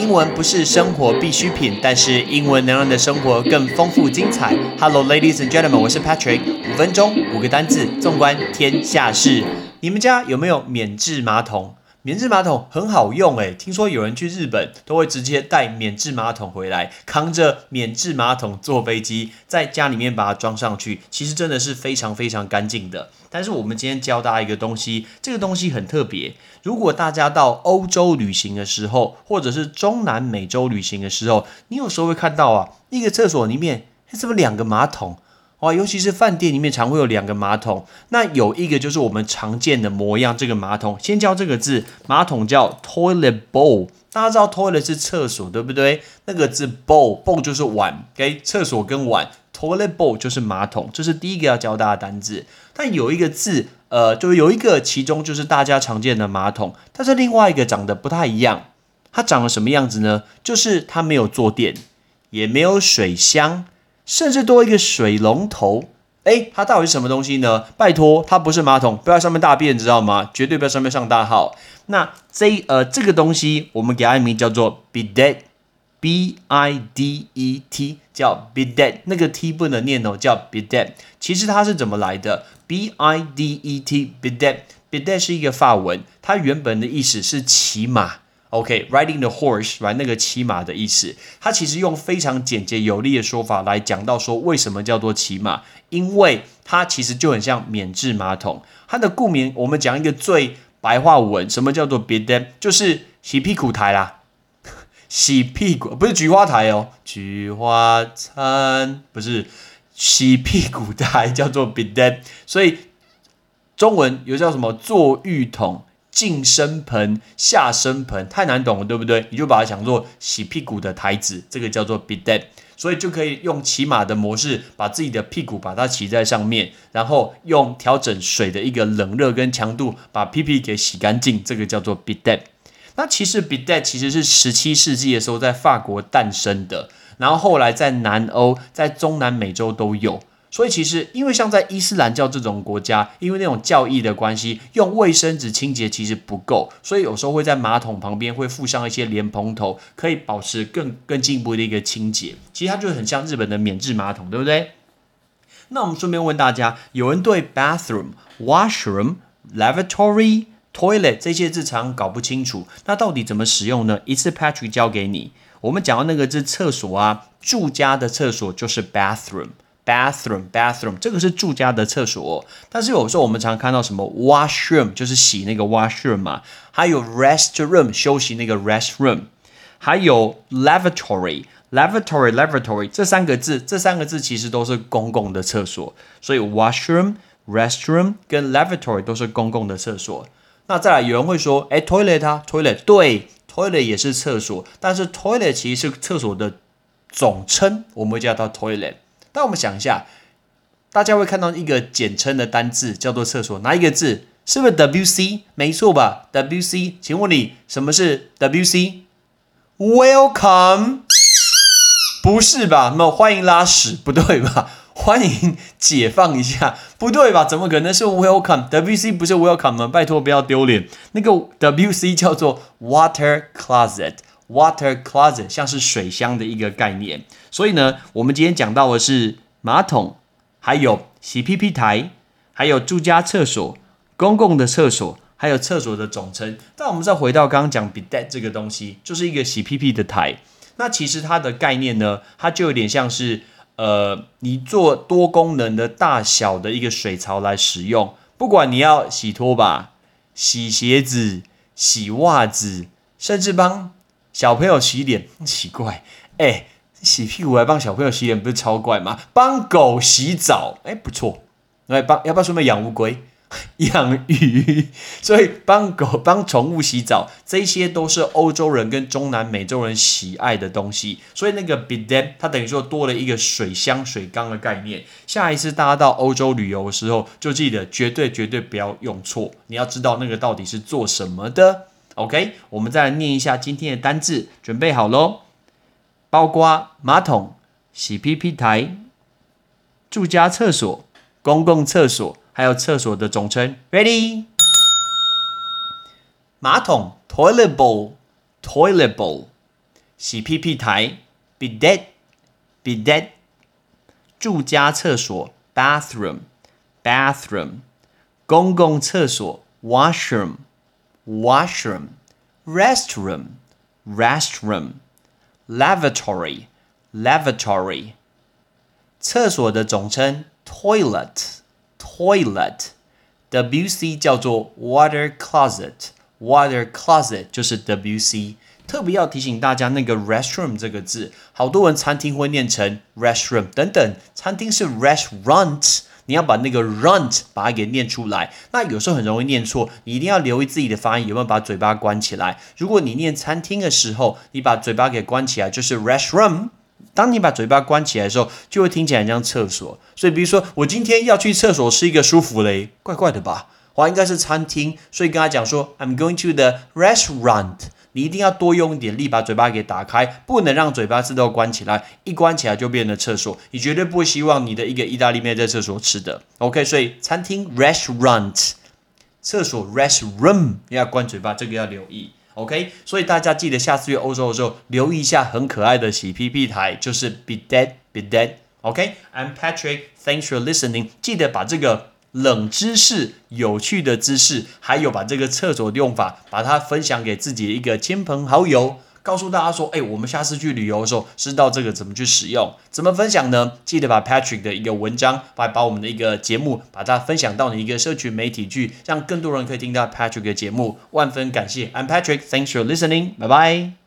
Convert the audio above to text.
英文不是生活必需品，但是英文能让你的生活更丰富精彩。Hello, ladies and gentlemen，我是 Patrick。五分钟五个单字，纵观天下事。你们家有没有免治马桶？免治马桶很好用诶，听说有人去日本都会直接带免治马桶回来，扛着免治马桶坐飞机，在家里面把它装上去，其实真的是非常非常干净的。但是我们今天教大家一个东西，这个东西很特别。如果大家到欧洲旅行的时候，或者是中南美洲旅行的时候，你有时候会看到啊，一个厕所里面怎么两个马桶？哇，尤其是饭店里面常会有两个马桶，那有一个就是我们常见的模样，这个马桶。先教这个字，马桶叫 toilet bowl。大家知道 toilet 是厕所，对不对？那个字 bowl，bowl 就是碗，OK？厕所跟碗，toilet bowl 就是马桶。这是第一个要教大家单字。但有一个字，呃，就有一个其中就是大家常见的马桶，但是另外一个长得不太一样。它长了什么样子呢？就是它没有坐垫，也没有水箱。甚至多一个水龙头，哎，它到底是什么东西呢？拜托，它不是马桶，不要上面大便，知道吗？绝对不要上面上大号。那这呃这个东西，我们给它名叫做 bidet，b i d e t，叫 bidet，那个 t 不能念哦，叫 bidet。其实它是怎么来的？b i d e t，bidet，bidet 是一个法文，它原本的意思是骑马。OK，riding the horse 来那个骑马的意思，它其实用非常简洁有力的说法来讲到说为什么叫做骑马，因为它其实就很像免治马桶。它的顾名，我们讲一个最白话文，什么叫做 bidet？就是洗屁股台啦，洗屁股不是菊花台哦，菊花餐不是洗屁股台叫做 bidet，所以中文有叫什么坐浴桶。净身盆、下身盆太难懂了，对不对？你就把它想做洗屁股的台子，这个叫做 bidet，所以就可以用骑马的模式，把自己的屁股把它骑在上面，然后用调整水的一个冷热跟强度，把屁屁给洗干净，这个叫做 bidet。那其实 bidet 其实是十七世纪的时候在法国诞生的，然后后来在南欧、在中南美洲都有。所以其实，因为像在伊斯兰教这种国家，因为那种教义的关系，用卫生纸清洁其实不够，所以有时候会在马桶旁边会附上一些莲蓬头，可以保持更更进一步的一个清洁。其实它就很像日本的免治马桶，对不对？那我们顺便问大家，有人对 bathroom、washroom、lavatory、toilet 这些字常搞不清楚，那到底怎么使用呢？一次 Patrick 教给你。我们讲到那个字厕所啊，住家的厕所就是 bathroom。Bathroom bathroom 这个是住家的厕所，但是有时候我们常看到什么 washroom 就是洗那个 washroom 嘛，还有 restroom 休息那个 restroom，还有 lavatory lavatory lavatory 这三个字，这三个字其实都是公共的厕所，所以 washroom restroom 跟 lavatory 都是公共的厕所。那再来有人会说，哎，toilet 啊 toilet 对 toilet 也是厕所，但是 toilet 其实是厕所的总称，我们会叫它 toilet。但我们想一下，大家会看到一个简称的单字叫做厕所，哪一个字？是不是 W C？没错吧？W C？请问你什么是 W C？Welcome？不是吧？那欢迎拉屎，不对吧？欢迎解放一下，不对吧？怎么可能是 Welcome？W C 不是 Welcome 吗？拜托不要丢脸。那个 W C 叫做 Water Closet。Water closet 像是水箱的一个概念，所以呢，我们今天讲到的是马桶，还有洗屁屁台，还有住家厕所、公共的厕所，还有厕所的总称。但我们再回到刚刚讲 bidet 这个东西，就是一个洗屁屁的台。那其实它的概念呢，它就有点像是呃，你做多功能的大小的一个水槽来使用，不管你要洗拖把、洗鞋子、洗袜子，甚至帮。小朋友洗脸奇怪，哎，洗屁股还帮小朋友洗脸，不是超怪吗？帮狗洗澡，哎，不错。来帮要不要顺便养乌龟、养鱼？所以帮狗、帮宠物洗澡，这些都是欧洲人跟中南美洲人喜爱的东西。所以那个 bidet 它等于说多了一个水箱、水缸的概念。下一次大家到欧洲旅游的时候，就记得绝对绝对不要用错。你要知道那个到底是做什么的。OK，我们再来念一下今天的单字，准备好喽。包括马桶、洗屁屁台、住家厕所、公共厕所，还有厕所的总称。Ready？马桶 toilet bowl，toilet bowl。洗屁屁台，bidet，bidet，住家厕所，bathroom，bathroom，公共厕所 （washroom）、washroom、restroom、restroom lavatory，lavatory，厕所的总称 toilet，toilet，WC 叫做 water closet，water closet 就是 WC。特别要提醒大家，那个 restroom 这个字，好多人餐厅会念成 restroom 等等，餐厅是 restaurant，你要把那个 runt 把它给念出来。那有时候很容易念错，你一定要留意自己的发音有没有把嘴巴关起来。如果你念餐厅的时候，你把嘴巴给关起来，就是 restroom。当你把嘴巴关起来的时候，就会听起来像厕所。所以，比如说我今天要去厕所吃一个舒芙蕾，怪怪的吧？话应该是餐厅，所以跟他讲说 I'm going to the restaurant。你一定要多用一点力，把嘴巴给打开，不能让嘴巴自动关起来。一关起来就变成厕所，你绝对不希望你的一个意大利面在厕所吃的。OK，所以餐厅 restaurant，厕所 restroom 要关嘴巴，这个要留意。OK，所以大家记得下次去欧洲的时候，留意一下很可爱的洗屁屁台，就是 bidet bidet。OK，I'm Patrick，thanks for listening。记得把这个。冷知识、有趣的知识，还有把这个厕所的用法，把它分享给自己的一个亲朋好友，告诉大家说：“哎，我们下次去旅游的时候，知道这个怎么去使用，怎么分享呢？记得把 Patrick 的一个文章，把把我们的一个节目，把它分享到你一个社群媒体去，让更多人可以听到 Patrick 的节目。万分感谢，I'm Patrick，Thanks for listening，拜拜。